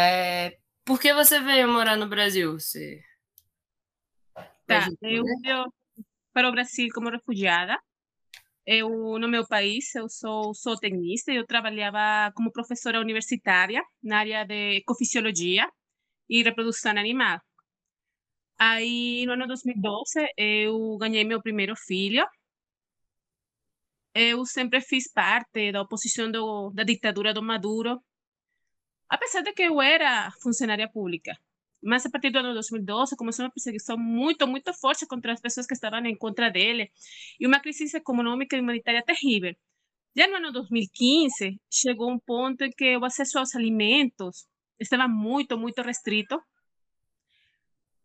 É, por que você veio morar no Brasil? Você... Tá, eu vim para o Brasil como refugiada. Eu, no meu país, eu sou zootecnista e eu trabalhava como professora universitária na área de ecofisiologia e reprodução animal. Aí, no ano 2012, eu ganhei meu primeiro filho. Eu sempre fiz parte da oposição do, da ditadura do Maduro, apesar de que eu era funcionária pública. Mas a partir do ano 2012 começou uma perseguição muito, muito forte contra as pessoas que estavam em contra dele e uma crise econômica e humanitária terrível. Já no ano 2015, chegou um ponto em que o acesso aos alimentos estava muito, muito restrito.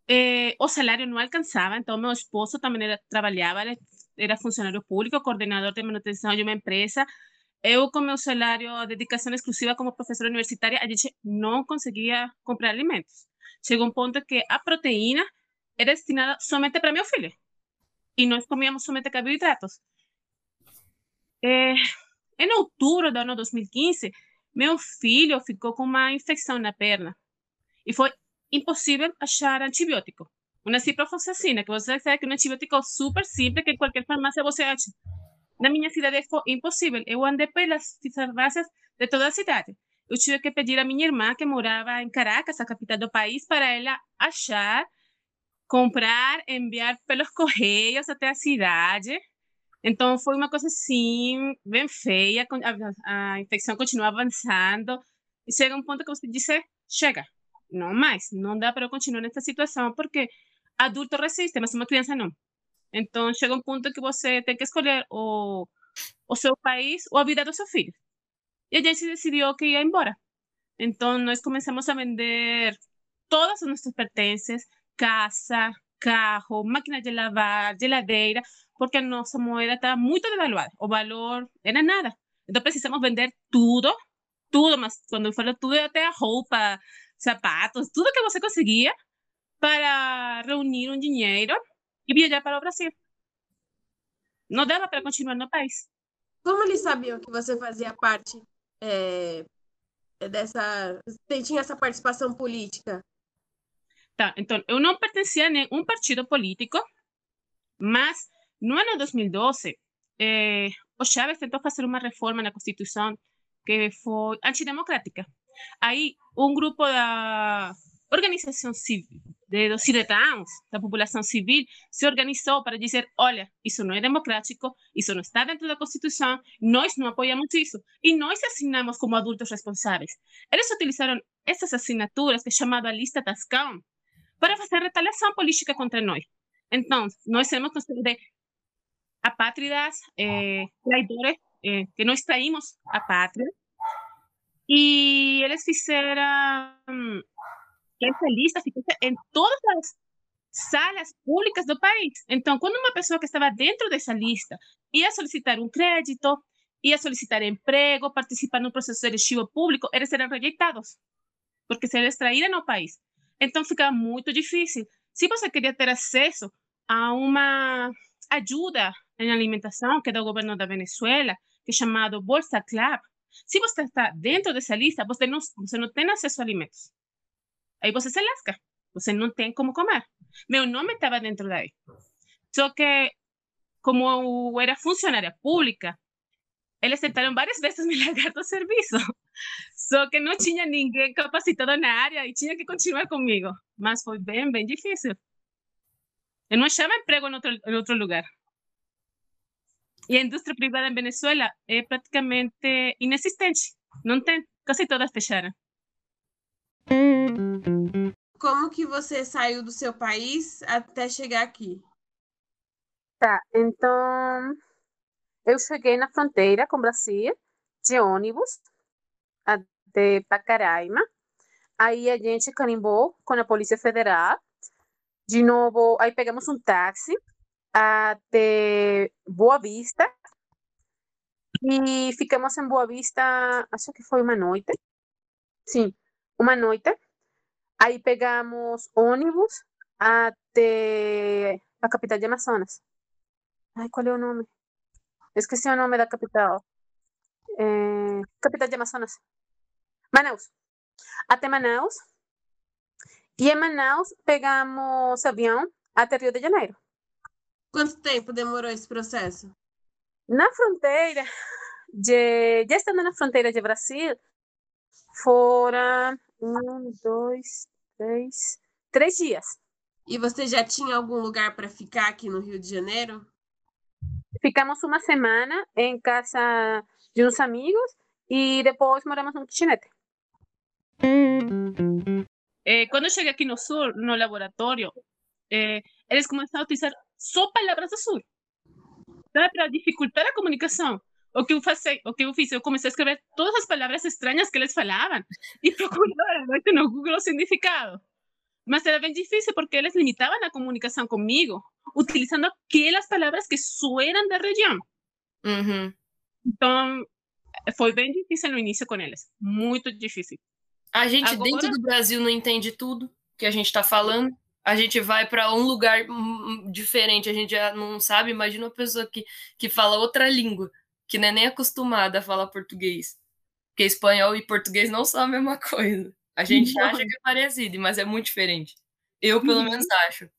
Eh, o salário não alcançava, então meu esposo também era, era funcionário público, coordenador de manutenção de uma empresa. Eu, com meu salário, dedicação exclusiva como professora universitária, a gente não conseguia comprar alimentos. Chegou um ponto que a proteína era destinada somente para meu filho. E nós comíamos somente carboidratos. É, em outubro do ano 2015, meu filho ficou com uma infecção na perna. E foi impossível achar antibiótico. Uma ciprofloxacina, que você sabe que é um antibiótico super simples que em qualquer farmácia você acha. Na minha cidade foi impossível. Eu andei pelas farmácias de toda a cidade eu tive que pedir a minha irmã, que morava em Caracas, a capital do país, para ela achar, comprar, enviar pelos correios até a cidade. Então foi uma coisa assim, bem feia, a, a infecção continua avançando, e chega um ponto que você diz: chega, não mais, não dá para eu continuar nessa situação, porque adulto resiste, mas uma criança não. Então chega um ponto que você tem que escolher o, o seu país ou a vida do seu filho. E a gente decidiu que ia embora. Então, nós começamos a vender todas as nossas pertences, casa, carro, máquina de lavar, geladeira, porque a nossa moeda estava muito devaluada. O valor era nada. Então, precisamos vender tudo, tudo, mas quando eu falo tudo, até a roupa, sapatos, tudo que você conseguia para reunir um dinheiro e viajar para o Brasil. Não dava para continuar no país. Como eles sabiam que você fazia parte é, dessa. tinha essa participação política? Tá, então, eu não pertencia a nenhum partido político, mas no ano 2012, eh, o Chávez tentou fazer uma reforma na Constituição que foi antidemocrática. Aí, um grupo da organização civil, de, dos cidadãos, da população civil, se organizou para dizer: olha, isso não é democrático, isso não está dentro da Constituição, nós não apoiamos isso. E nós assinamos como adultos responsáveis. Eles utilizaram essas assinaturas, que é chamada lista Tascão, para fazer retaliação política contra nós. Então, nós temos considerado apátridas, eh, traidores, eh, que nós traímos a pátria, e eles fizeram essa lista fica em todas as salas públicas do país. Então, quando uma pessoa que estava dentro dessa lista ia solicitar um crédito, ia solicitar emprego, participar no processo seletivo público, eles eram rejeitados, porque se eles traíram ao país. Então, fica muito difícil. Se você queria ter acesso a uma ajuda em alimentação, que é do governo da Venezuela, que é chamado Bolsa Club, se você está dentro dessa lista, você não, você não tem acesso a alimentos. Aí você se lasca. Você não tem como comer. Meu nome estava dentro daí. Só que, como era funcionária pública, eles tentaram várias vezes me largar do serviço. Só que não tinha ninguém capacitado na área e tinha que continuar comigo. Mas foi bem, bem difícil. Eu não achava emprego em outro, em outro lugar. E a indústria privada em Venezuela é praticamente inexistente. Não tem, quase todas fecharam. Como que você saiu do seu país até chegar aqui? Tá, então eu cheguei na fronteira com o Brasil de ônibus até Pacaraima. Aí a gente carimbou com a Polícia Federal. De novo, aí pegamos um táxi até Boa Vista. E ficamos em Boa Vista, acho que foi uma noite. Sim, uma noite. Aí pegamos ônibus até a capital de Amazonas. Ai, qual é o nome? Esqueci o nome da capital. É... Capital de Amazonas. Manaus. até Manaus. E em Manaus pegamos avião até Rio de Janeiro. Quanto tempo demorou esse processo? Na fronteira, de, já estando na fronteira de Brasil, foram um, dois, três, três dias. E você já tinha algum lugar para ficar aqui no Rio de Janeiro? Ficamos uma semana em casa de uns amigos e depois moramos no kitchenete. Eh, quando eu cheguei aqui no Sul, no laboratório, eh, eles começaram a utilizar só palavras do Sul. Para dificultar a comunicação. O que eu fiz, o que eu fiz, eu comecei a escrever todas as palavras estranhas que eles falavam e procurava no Google o significado. Mas era bem difícil porque eles limitavam a comunicação comigo, utilizando aquelas palavras que só eram da região. Uhum. Então, foi bem difícil no início com eles. Muito difícil. A gente Agora... dentro do Brasil não entende tudo que a gente está falando. A gente vai para um lugar diferente, a gente já não sabe. Imagina uma pessoa que, que fala outra língua que não é nem acostumada a falar português. Porque espanhol e português não são a mesma coisa. A gente não. acha que é parecido, mas é muito diferente. Eu, pelo uhum. menos, acho.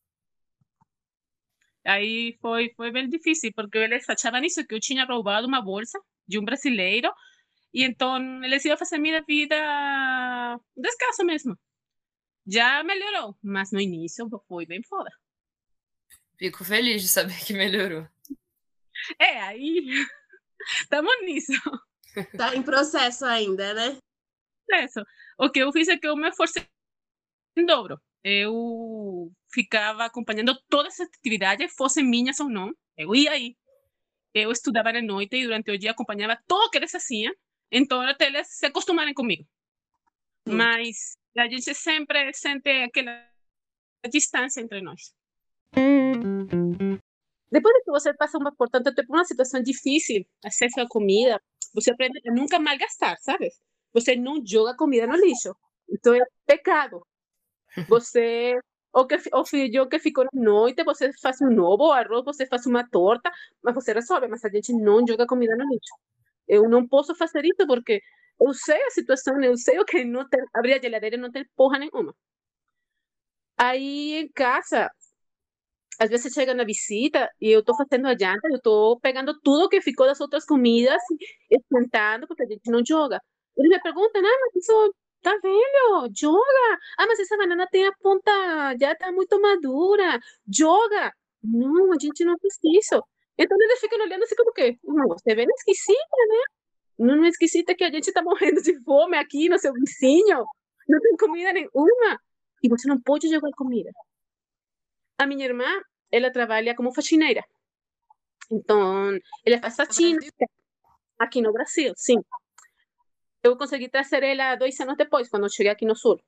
Aí foi, foi bem difícil, porque eles achavam isso, que eu tinha roubado uma bolsa de um brasileiro, e então eles iam fazer minha vida descaso mesmo. Já melhorou, mas no início foi bem foda. Fico feliz de saber que melhorou. É, aí Estamos nisso. Tá em processo ainda, né? Processo. O que eu fiz é que eu me esforcei em dobro. Eu ficava acompanhando todas as atividades, fossem minhas ou não. Eu ia aí. Eu estudava na noite e durante o dia acompanhava tudo que eles faziam. Então, até eles se acostumarem comigo. Sim. Mas a gente sempre sente aquela distância entre nós. Depois de que você passa uma, por tanto tempo uma situação difícil, acesso à comida, você aprende a nunca malgastar, sabe? Você não joga comida no lixo. Então é pecado. Você o que o filho que ficou na noite, você faz um novo arroz, você faz uma torta, mas você resolve, mas a gente não joga comida no lixo. Eu não posso fazer isso porque eu sei a situação, eu sei o que não tem, abrir a geladeira não tem porra nenhuma. Aí em casa, às vezes chega na visita e eu estou fazendo a janta, eu estou pegando tudo que ficou das outras comidas, esquentando, porque a gente não joga. Eles me perguntam, ah, mas isso tá velho, joga. Ah, mas essa banana tem a ponta, já está muito madura, joga. Não, a gente não faz isso. Então eles ficam olhando assim como que, você é esquisita, né? Não é esquisita que a gente está morrendo de fome aqui no seu vizinho, não tem comida nenhuma. E você não pode jogar comida. A minha irmã, ela trabalha como faxineira. Então, ela faz faxina aqui no Brasil, sim. Eu consegui trazer ela dois anos depois, quando cheguei aqui no Sul.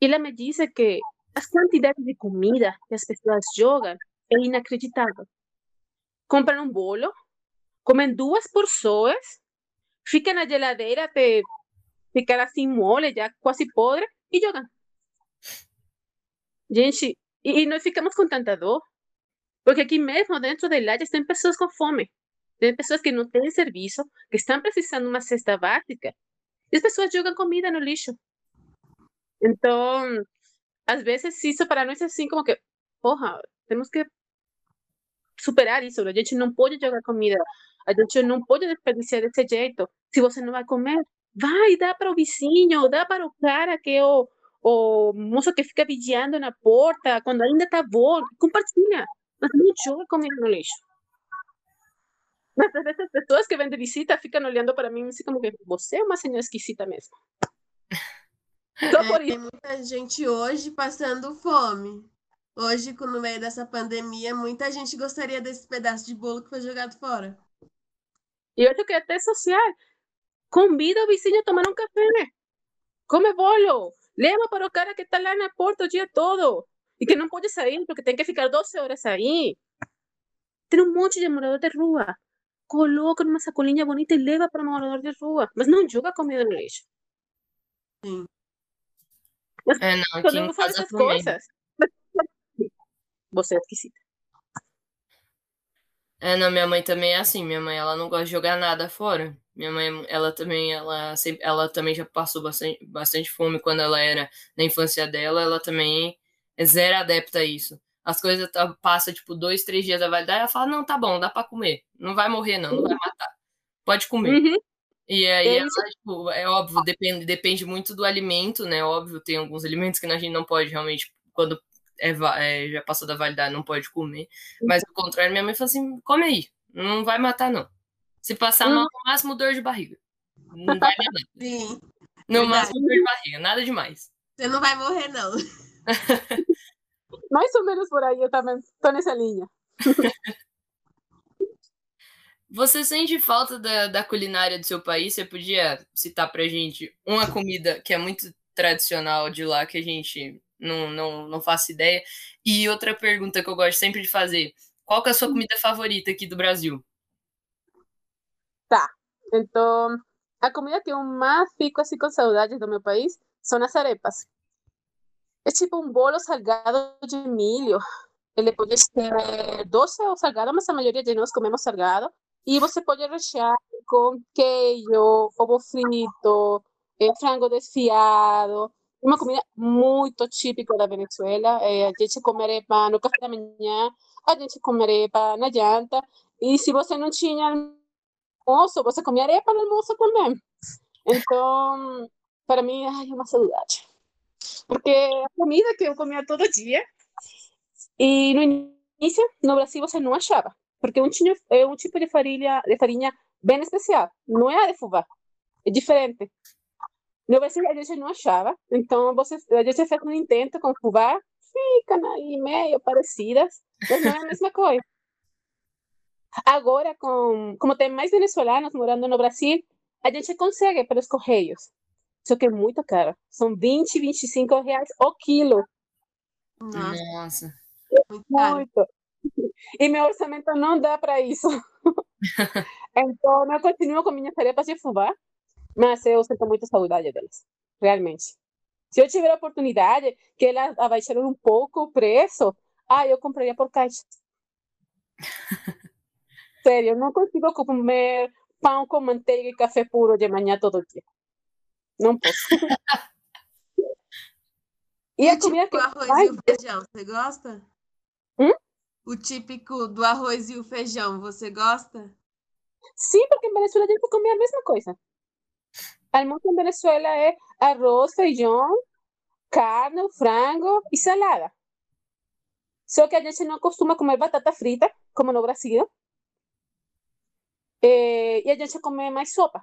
E ela me disse que as quantidades de comida que as pessoas jogam é inacreditável. Compram um bolo, comem duas porções, ficam na geladeira até ficar assim mole, já quase podre, e jogam. Gente, e, e ficamos com tanta dor, porque aqui mesmo, dentro de lajes, tem pessoas com fome. Tem pessoas que não têm serviço, que estão precisando de cesta básica. E as pessoas jogam comida no lixo. Então, às vezes, isso para nós é assim como que, porra, temos que superar isso. A gente não pode jogar comida. A gente não pode desperdiciar desse jeito. Se você não vai comer, vai, dá para o vizinho, dá para o cara que o, o moço que fica vigiando na porta, quando ainda está bom, compartilha. Mas não joga comida no lixo. Mas às vezes as pessoas que vêm de visita ficam olhando para mim assim como que você é uma senhora esquisita mesmo. Só é, por isso. Tem muita gente hoje passando fome. Hoje, no meio dessa pandemia, muita gente gostaria desse pedaço de bolo que foi jogado fora. E eu acho que é até social. Convida o vizinho a tomar um café. Come bolo. Leva para o cara que está lá na porta o dia todo e que não pode sair porque tem que ficar 12 horas aí. Tem um monte de morador de rua. Coloca numa sacolinha bonita e leva para o morador de rua. Mas não joga comida no lixo. Sim. Mas, é, não, quando eu falo essas coisas, você é esquisita. É, não, minha mãe também é assim. Minha mãe, ela não gosta de jogar nada fora. Minha mãe, ela também, ela, sempre, ela também já passou bastante, bastante fome quando ela era na infância dela. Ela também é zero adepta a isso. As coisas tá, passam, tipo, dois, três dias da validade, ela fala, não, tá bom, dá pra comer. Não vai morrer, não, não vai matar. Pode comer. Uhum. E aí, é, ela, tipo, é óbvio, depende, depende muito do alimento, né? Óbvio, tem alguns alimentos que a gente não pode realmente, quando é, é, já passou da validade, não pode comer. Mas ao contrário, minha mãe falou assim: come aí, não vai matar, não. Se passar mal, no máximo dor de barriga. Não vai nada. Sim. No verdade. máximo dor de barriga, nada demais. Você não vai morrer, não. Mais ou menos por aí, eu também tô nessa linha. Você sente falta da, da culinária do seu país? Você podia citar pra gente uma comida que é muito tradicional de lá, que a gente não, não, não faça ideia? E outra pergunta que eu gosto sempre de fazer: qual é a sua comida favorita aqui do Brasil? Tá, então a comida que eu mais fico assim com saudade do meu país são as arepas. É tipo um bolo salgado de milho. Ele pode ser doce ou salgado, mas a maioria de nós comemos salgado. E você pode rechear com queijo, ovo frito, eh, frango desfiado. Uma comida muito típica da Venezuela. Eh, a gente come arepa no café da manhã, a gente come arepa na janta. E se você não tinha almoço, você comia arepa no almoço também. Então, para mim, ai, é uma saudade. Porque a comida que eu comia todo dia. E no início, no Brasil, você não achava porque é um tipo de farinha, de bem especial, não é a de fubá, é diferente. No Brasil a gente não achava, então você, a gente fez um intento com fubá, ficam aí meio parecidas, mas não é a mesma coisa. Agora, com, como tem mais venezuelanos morando no Brasil, a gente consegue pelos correios. Só que é muito caro. São 20, 25 reais o quilo. Nossa. Muito. E meu orçamento não dá para isso. então, eu continuo com minhas tarefas de fubá, mas eu sinto muita saudade delas, realmente. Se eu tiver a oportunidade que elas abaixaram um pouco o preço, ah, eu compraria por caixa. Sério, não consigo comer pão com manteiga e café puro de manhã todo dia. Não posso. e, a tipo comida que arroz e o feijão, você gosta? Hum? o típico do arroz e o feijão, você gosta? Sim, porque em Venezuela a gente come a mesma coisa. Almoço em Venezuela é arroz, feijão, carne, frango e salada. Só que a gente não costuma comer batata frita, como no Brasil. É, e a gente come mais sopa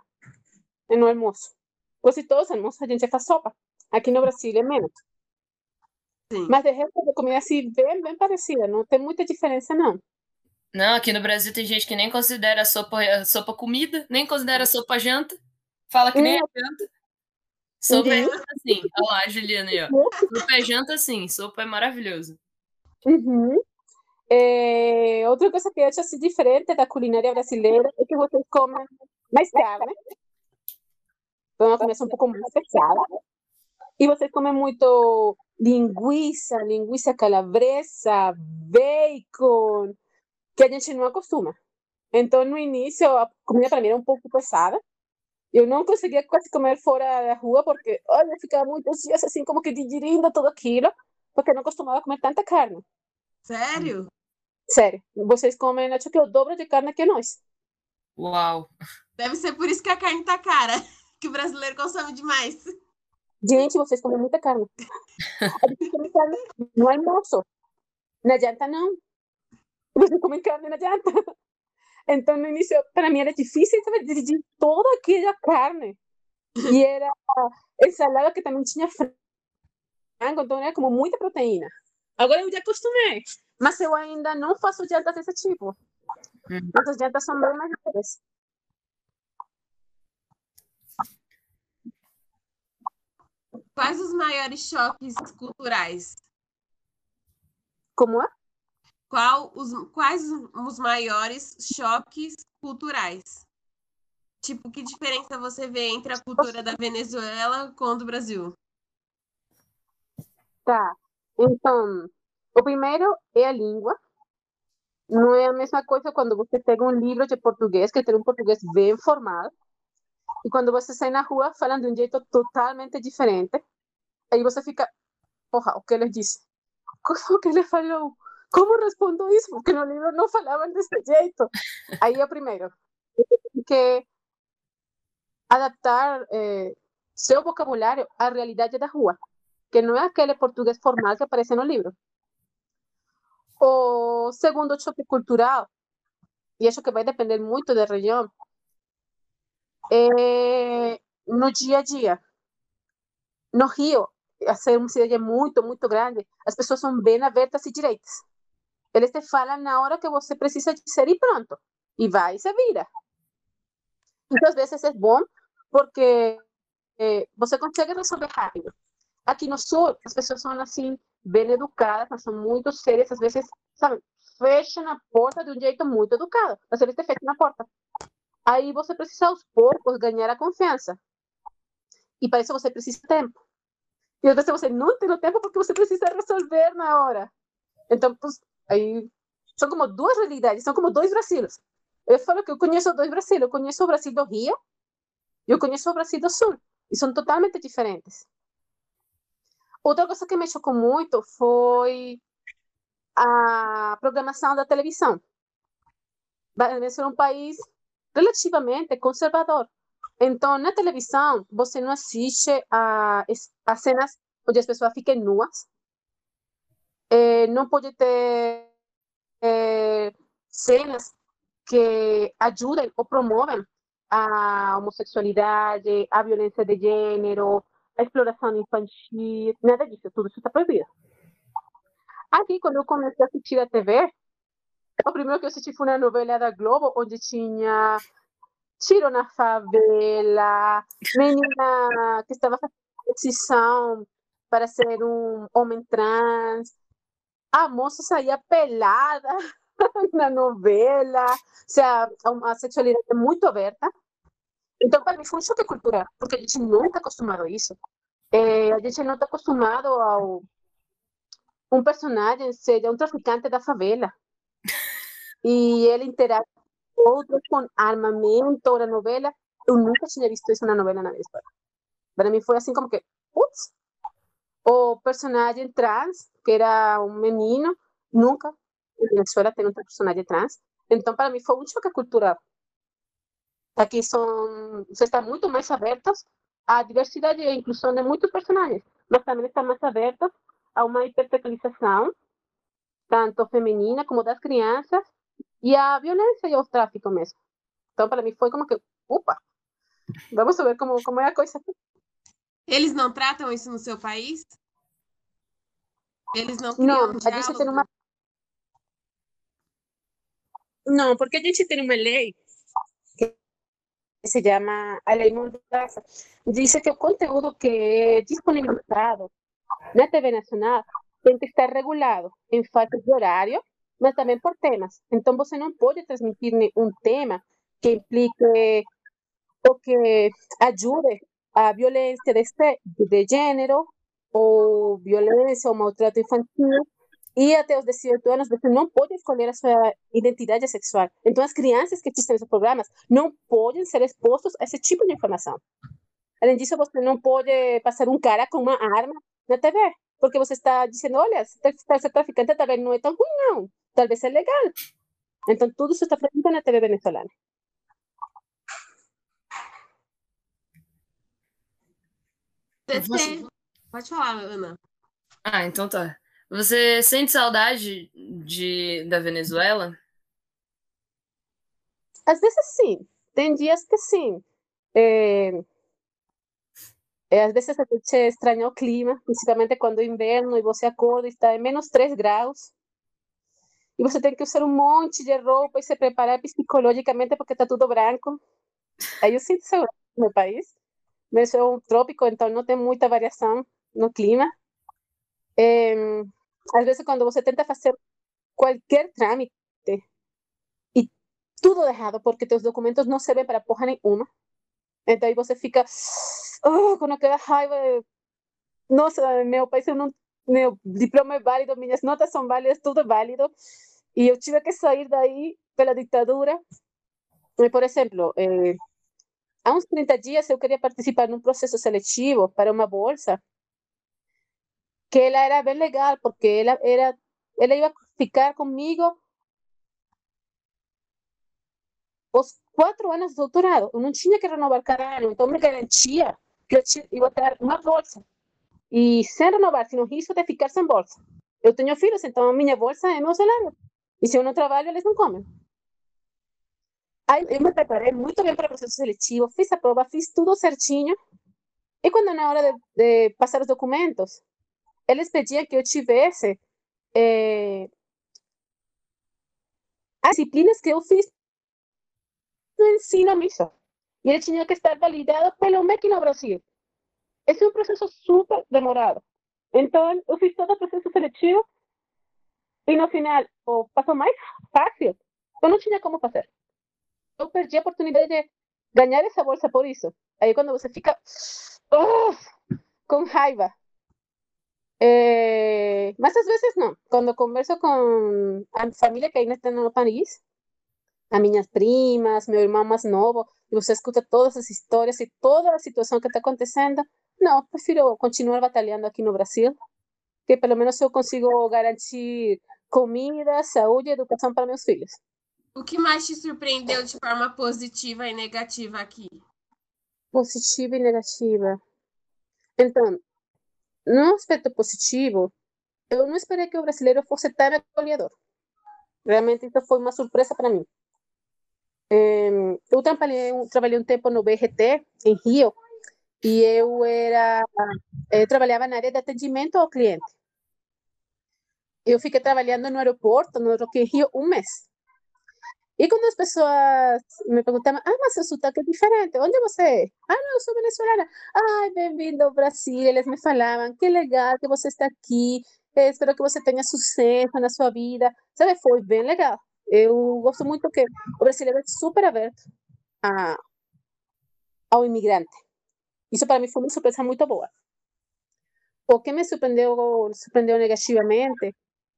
no almoço. Quase todos os almoços a gente faz sopa. Aqui no Brasil é menos. Sim. Mas de resto é comida assim, bem, bem parecida, não tem muita diferença, não. Não, aqui no Brasil tem gente que nem considera sopa, sopa comida, nem considera sopa janta. Fala que nem é janta. Sopa é janta sim. Olha lá, Juliana aí, ó. Sopa é janta sim, sopa é maravilhoso. Uhum. É, outra coisa que eu acho assim, diferente da culinária brasileira é que vocês comem mais carne. Então, uma comida um pouco mais pesada. E vocês comem muito linguiça, linguiça calabresa, bacon, que a gente não acostuma. Então, no início, a comida para mim era um pouco pesada. Eu não conseguia quase comer fora da rua, porque olha, eu ficava muitos dias assim, como que digerindo tudo aquilo, porque não costumava comer tanta carne. Sério? Sério. Vocês comem, acho que o dobro de carne que nós. Uau! Deve ser por isso que a carne tá cara, que o brasileiro consome demais. Gente, vocês comem muita carne. A gente come carne no almoço. Na janta, não. Vocês comem carne na janta. Então, no início, para mim era difícil sabe, dividir toda aquela carne. E era ensalada que também tinha frango, então era como muita proteína. Agora eu já acostumei, mas eu ainda não faço jantas desse tipo. Uhum. As jantas são bem mais leves. Quais os maiores choques culturais? Como é? Qual os, quais os maiores choques culturais? Tipo, que diferença você vê entre a cultura da Venezuela com a do Brasil? Tá. Então, o primeiro é a língua. Não é a mesma coisa quando você pega um livro de português, que tem um português bem formal, E quando você sai na rua, falam de um jeito totalmente diferente. Aí você fica, porra, o que ele disse? Como que ele falou? Como respondo isso? Porque no livro não falavam desse jeito. Aí é o primeiro. Que adaptar eh, seu vocabulário à realidade da rua, que não é aquele português formal que aparece no livro. O segundo choque cultural, e acho que vai depender muito da região, é no dia a dia. No Rio, a ser uma cidade muito, muito grande, as pessoas são bem abertas e direitas. Eles te falam na hora que você precisa dizer e pronto. E vai e se vira. Muitas vezes é bom porque eh, você consegue resolver rápido. Aqui no sul, as pessoas são assim, bem educadas, mas são muito sérias, às vezes, sabe, fecham a porta de um jeito muito educado, mas eles te fecham a porta. Aí você precisa, aos poucos, ganhar a confiança. E para isso você precisa de tempo. E às vezes você não tem o tempo porque você precisa resolver na hora. Então, pues, aí são como duas realidades, são como dois Brasilos. Eu falo que eu conheço dois Brasil. Eu conheço o Brasil do Rio e eu conheço o Brasil do Sul. E são totalmente diferentes. Outra coisa que me chocou muito foi a programação da televisão. Venezuela é um país relativamente conservador. Então, na televisão, você não assiste a, a cenas onde as pessoas fiquem nuas. É, não pode ter é, cenas que ajudem ou promovem a homossexualidade, a violência de gênero, a exploração infantil, nada disso, tudo isso está proibido. Aqui, quando eu comecei a assistir a TV, o primeiro que eu assisti foi uma novela da Globo, onde tinha tiro na favela, menina que estava fazendo decisão para ser um homem trans. A moça saía pelada na novela, ou seja, a sexualidade é muito aberta. Então, para mim, foi um choque cultural, porque a gente não está acostumado a isso. É, a gente não está acostumado ao um personagem ser um traficante da favela e ele interage com outros com armamento na novela. Eu nunca tinha visto isso na novela na história. Para mim foi assim como que, putz, o personagem trans, que era um menino, nunca em Venezuela tem um personagem trans. Então, para mim, foi um choque cultural. Aqui são, você está muito mais abertos à diversidade e à inclusão de muitos personagens, mas também está mais abertos a uma hipersexualização, tanto feminina como das crianças, e a violência e o tráfico mesmo. Então, para mim, foi como que, opa, vamos ver como, como é a coisa. Eles não tratam isso no seu país? Eles não Não, a gente tem uma... Não, porque a gente tem uma lei se llama a lei Mordaza, dice que o conteúdo que é disponibilizado na TV nacional tem que estar regulado em faixas de horário, mas também por temas. Então, você não pode transmitir um tema que implique ou que ajude a violência de, de gênero ou violência ou maltrato infantil e até os 18 anos você não pode escolher a sua identidade sexual. Então, as crianças que assistem esses programas não podem ser expostos a esse tipo de informação. Além disso, você não pode passar um cara com uma arma na TV, porque você está dizendo, olha, ser traficante talvez não é tão ruim, não. Talvez é legal. Então, tudo isso está proibido na TV venezuelana. Você... Pode falar, Ana. Ah, então tá. Você sente saudade de, da Venezuela? Às vezes sim. Tem dias que sim. É, é, às vezes a gente estranha o clima, principalmente quando é inverno e você acorda e está em menos 3 graus. E você tem que usar um monte de roupa e se preparar psicologicamente porque está tudo branco. Aí eu sinto saudade no meu país. Mas é um trópico, então não tem muita variação no clima. É, às vezes, quando você tenta fazer qualquer trâmite e tudo errado, porque teus documentos não servem para porra nenhuma, então aí você fica oh, com aquela raiva. Nossa, meu país, não, meu diploma é válido, minhas notas são válidas, tudo é válido. E eu tive que sair daí pela ditadura. Por exemplo, eh, há uns 30 dias eu queria participar num processo seletivo para uma bolsa, que ela era bem legal, porque ela, era, ela ia ficar comigo os quatro anos de doutorado. Eu não tinha que renovar cada ano, então me garantia que eu ia ter uma bolsa. E sem renovar, sem o risco de ficar sem bolsa. Eu tenho filhos, então a minha bolsa é meu salário. E se eu não trabalho, eles não comem. Aí eu me preparei muito bem para o processo seletivo, fiz a prova, fiz tudo certinho. E quando na hora de, de passar os documentos, eles pediam que eu tivesse é, as disciplinas que eu fiz no ensino mismo. Y ele tinha que estar validado pelo MEC no Brasil. Esse é um processo super demorado. Então, eu fiz todo o processo seletivo e no final, o passo mais fácil, eu não tinha como fazer. Eu perdi a oportunidade de ganhar essa bolsa por isso. Aí quando você fica oh, com raiva. Mas às vezes não. Quando converso com a família que está no país, a minhas primas, meu irmão mais novo, e você escuta todas as histórias e toda a situação que está acontecendo, não, prefiro continuar batalhando aqui no Brasil, que pelo menos eu consigo garantir comida, saúde e educação para meus filhos. O que mais te surpreendeu de forma positiva e negativa aqui? Positiva e negativa. Então, no aspecto positivo, eu não esperei que o brasileiro fosse tão acolhedor. Realmente isso foi uma surpresa para mim. eu trabalhei, trabalhei um tempo no BGT, em Rio, e eu era eu trabalhava na área de atendimento ao cliente. Eu fiquei trabalhando no aeroporto, no Rio, um mês. E quando as pessoas me perguntavam, ah, mas seu sotaque é diferente, onde você é? Ah, não, eu sou venezuelana. Ai, bem-vindo ao Brasil. Eles me falavam, que legal que você está aqui, espero que você tenha sucesso na sua vida. Sabe, foi bem legal. Eu gosto muito que o brasileiro é super aberto a, ao imigrante. Isso para mim foi uma surpresa muito boa. O que me surpreendeu, surpreendeu negativamente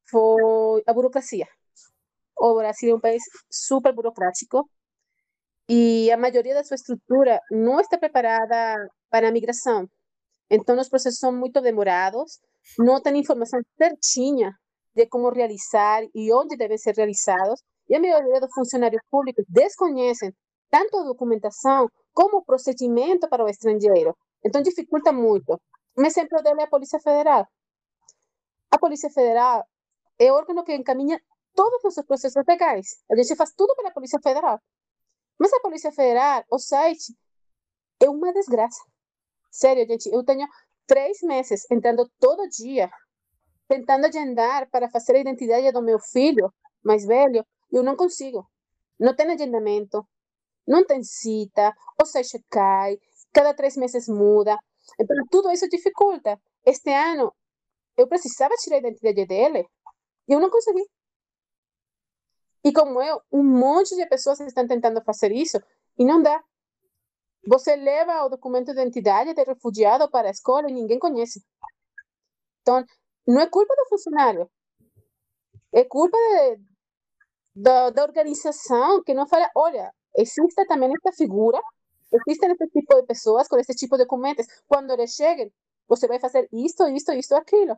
foi a burocracia. O Brasil é um país super burocrático e a maioria da sua estrutura não está preparada para a migração. Então, os processos são muito demorados, não tem informação certinha de como realizar e onde devem ser realizados, e a maioria dos funcionários públicos desconhecem tanto a documentação como o procedimento para o estrangeiro. Então, dificulta muito. Um exemplo dele é a Polícia Federal. A Polícia Federal é o órgão que encaminha todos os processos legais. A gente faz tudo pela Polícia Federal. Mas a Polícia Federal, o site, é uma desgraça. Sério, gente, eu tenho três meses entrando todo dia tentando agendar para fazer a identidade do meu filho mais velho, eu não consigo. Não tem agendamento, não tem cita, o site cai, cada três meses muda. Então, tudo isso dificulta. Este ano, eu precisava tirar a identidade dele e eu não consegui. E como eu, um monte de pessoas estão tentando fazer isso e não dá. Você leva o documento de identidade de refugiado para a escola e ninguém conhece. Então, não é culpa do funcionário. É culpa de, da, da organização que não fala, olha, existe também esta figura, existe esse tipo de pessoas com esse tipo de documentos. Quando eles cheguem, você vai fazer isto, isto, isto, aquilo.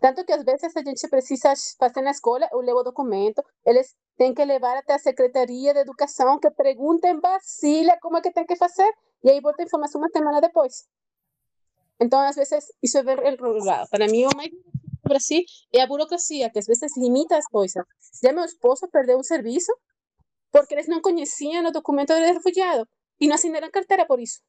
Tanto que às vezes a gente precisa fazer na escola, eu levo o documento, eles têm que levar até a Secretaria de Educação que pergunta em Brasília como é que tem que fazer, e aí volta a informação uma semana depois. Então, às vezes, isso é bem enrolado. Para mim, o mais no Brasil é a burocracia, que às vezes limita as coisas. Já meu esposo perdeu um serviço porque eles não conheciam o documento de refugiado e não assinaram carteira por isso.